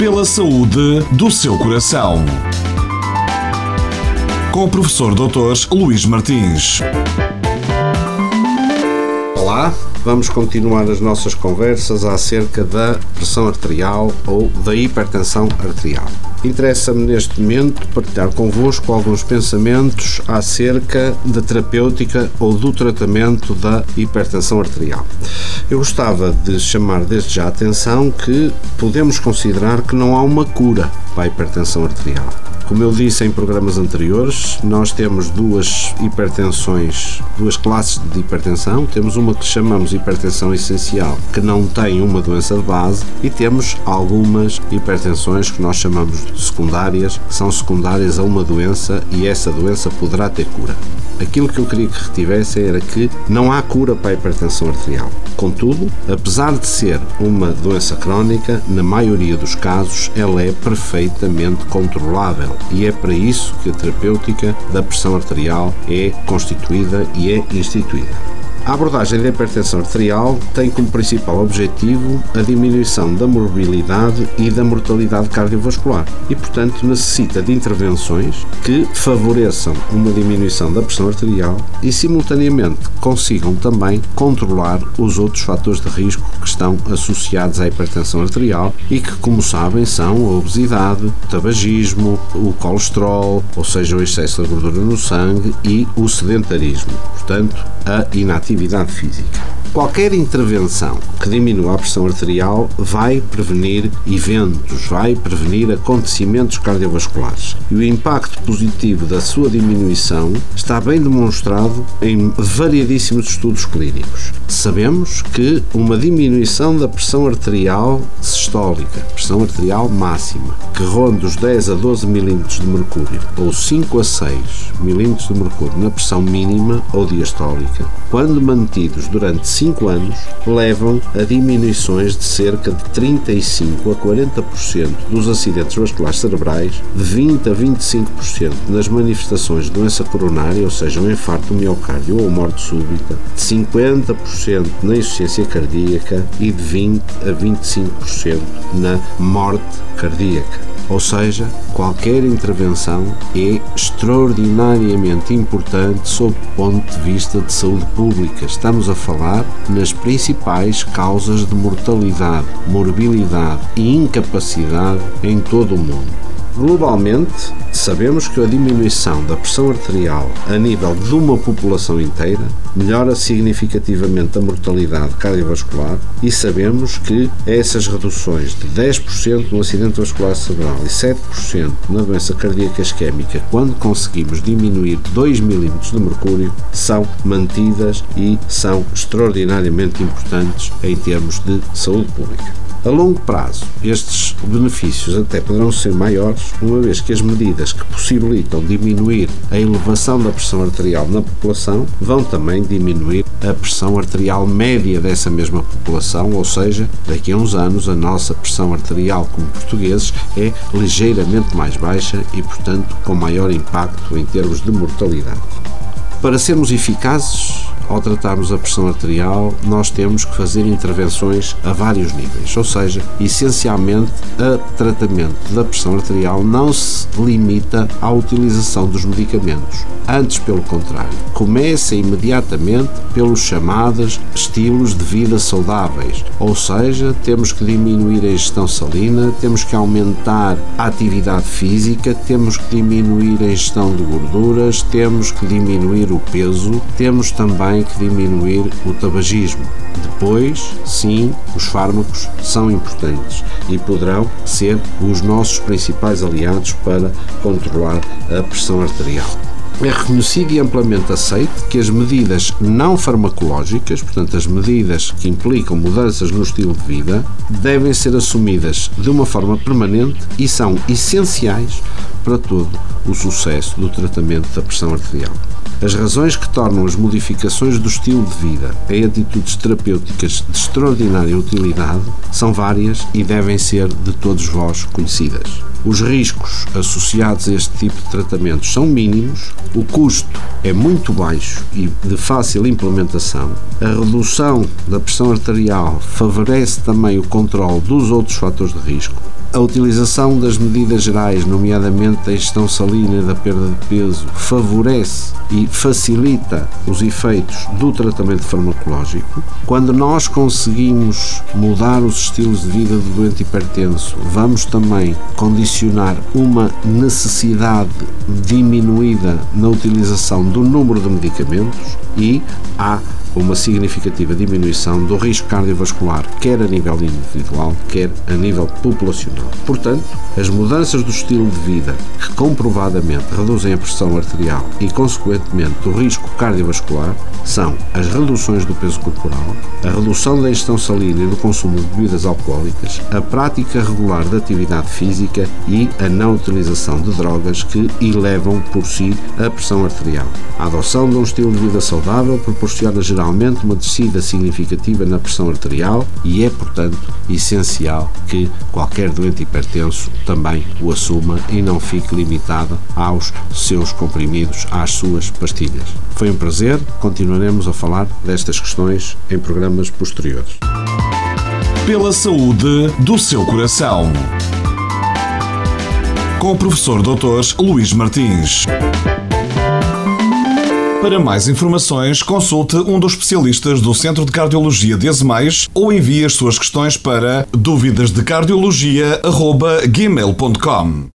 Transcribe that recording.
pela saúde do seu coração. Com o professor Dr. Luís Martins. Olá, vamos continuar as nossas conversas acerca da pressão arterial ou da hipertensão arterial. Interessa-me neste momento partilhar convosco alguns pensamentos acerca da terapêutica ou do tratamento da hipertensão arterial. Eu gostava de chamar desde já a atenção que podemos considerar que não há uma cura para a hipertensão arterial. Como eu disse em programas anteriores, nós temos duas hipertensões, duas classes de hipertensão. Temos uma que chamamos hipertensão essencial, que não tem uma doença de base, e temos algumas hipertensões que nós chamamos de secundárias, que são secundárias a uma doença e essa doença poderá ter cura. Aquilo que eu queria que retivessem era que não há cura para a hipertensão arterial. Contudo, apesar de ser uma doença crónica, na maioria dos casos ela é perfeitamente controlável e é para isso que a terapêutica da pressão arterial é constituída e é instituída. A abordagem da hipertensão arterial tem como principal objetivo a diminuição da morbilidade e da mortalidade cardiovascular e, portanto, necessita de intervenções que favoreçam uma diminuição da pressão arterial e, simultaneamente, consigam também controlar os outros fatores de risco que estão associados à hipertensão arterial e que, como sabem, são a obesidade, o tabagismo, o colesterol, ou seja, o excesso de gordura no sangue e o sedentarismo. Portanto, a inatividade física. Qualquer intervenção que diminua a pressão arterial vai prevenir eventos, vai prevenir acontecimentos cardiovasculares. E o impacto positivo da sua diminuição está bem demonstrado em variadíssimos estudos clínicos. Sabemos que uma diminuição da pressão arterial sistólica, pressão arterial máxima, que ronda os 10 a 12 milímetros de mercúrio ou 5 a 6 milímetros de mercúrio na pressão mínima ou diastólica, quando mantidos durante 5 anos, levam a diminuições de cerca de 35 a 40% dos acidentes vasculares cerebrais, de 20 a 25% nas manifestações de doença coronária, ou seja, um infarto miocárdio ou morte súbita, de 50% na insuficiência cardíaca e de 20 a 25% na morte cardíaca. Ou seja, qualquer intervenção é extraordinariamente importante sob o ponto de vista de saúde pública. Estamos a falar nas principais causas de mortalidade, morbilidade e incapacidade em todo o mundo. Globalmente, sabemos que a diminuição da pressão arterial a nível de uma população inteira melhora significativamente a mortalidade cardiovascular e sabemos que essas reduções de 10% no acidente vascular cerebral e 7% na doença cardíaca isquémica, quando conseguimos diminuir 2 mm de mercúrio, são mantidas e são extraordinariamente importantes em termos de saúde pública. A longo prazo, estes benefícios até poderão ser maiores, uma vez que as medidas que possibilitam diminuir a elevação da pressão arterial na população vão também diminuir a pressão arterial média dessa mesma população, ou seja, daqui a uns anos a nossa pressão arterial como portugueses é ligeiramente mais baixa e, portanto, com maior impacto em termos de mortalidade. Para sermos eficazes, ao tratarmos a pressão arterial, nós temos que fazer intervenções a vários níveis, ou seja, essencialmente, o tratamento da pressão arterial não se limita à utilização dos medicamentos. Antes, pelo contrário, começa imediatamente pelos chamados estilos de vida saudáveis, ou seja, temos que diminuir a ingestão salina, temos que aumentar a atividade física, temos que diminuir a ingestão de gorduras, temos que diminuir o peso, temos também tem que diminuir o tabagismo. Depois, sim, os fármacos são importantes e poderão ser os nossos principais aliados para controlar a pressão arterial. É reconhecido e amplamente aceito que as medidas não farmacológicas, portanto, as medidas que implicam mudanças no estilo de vida, devem ser assumidas de uma forma permanente e são essenciais para todo o sucesso do tratamento da pressão arterial. As razões que tornam as modificações do estilo de vida em atitudes terapêuticas de extraordinária utilidade são várias e devem ser de todos vós conhecidas. os riscos associados a este tipo de tratamentos são mínimos, o custo é muito baixo e de fácil implementação, a redução da pressão arterial favorece também o controle dos outros fatores de risco, a utilização das medidas gerais, nomeadamente a ingestão salina da perda de peso, favorece e facilita os efeitos do tratamento farmacológico. Quando nós conseguimos mudar os estilos de vida do doente hipertenso, vamos também condicionar uma necessidade diminuída na utilização do número de medicamentos e há uma significativa diminuição do risco cardiovascular, quer a nível individual, quer a nível populacional. Portanto, as mudanças do estilo de vida, que comprovadamente reduzem a pressão arterial e, consequentemente, o risco cardiovascular, são as reduções do peso corporal, a redução da ingestão salina e do consumo de bebidas alcoólicas, a prática regular de atividade física e a não utilização de drogas que elevam por si a pressão arterial. A adoção de um estilo de vida saudável proporciona geralmente uma descida significativa na pressão arterial e é, portanto, essencial que qualquer doente hipertenso também o assuma e não fique limitado aos seus comprimidos, às suas pastilhas. Foi um prazer, continuaremos a falar destas questões em programas posteriores. Pela saúde do seu coração. Com o professor Dr. Luís Martins. Para mais informações, consulte um dos especialistas do Centro de Cardiologia de Azemais ou envie as suas questões para dúvidasdecardiologia.gmail.com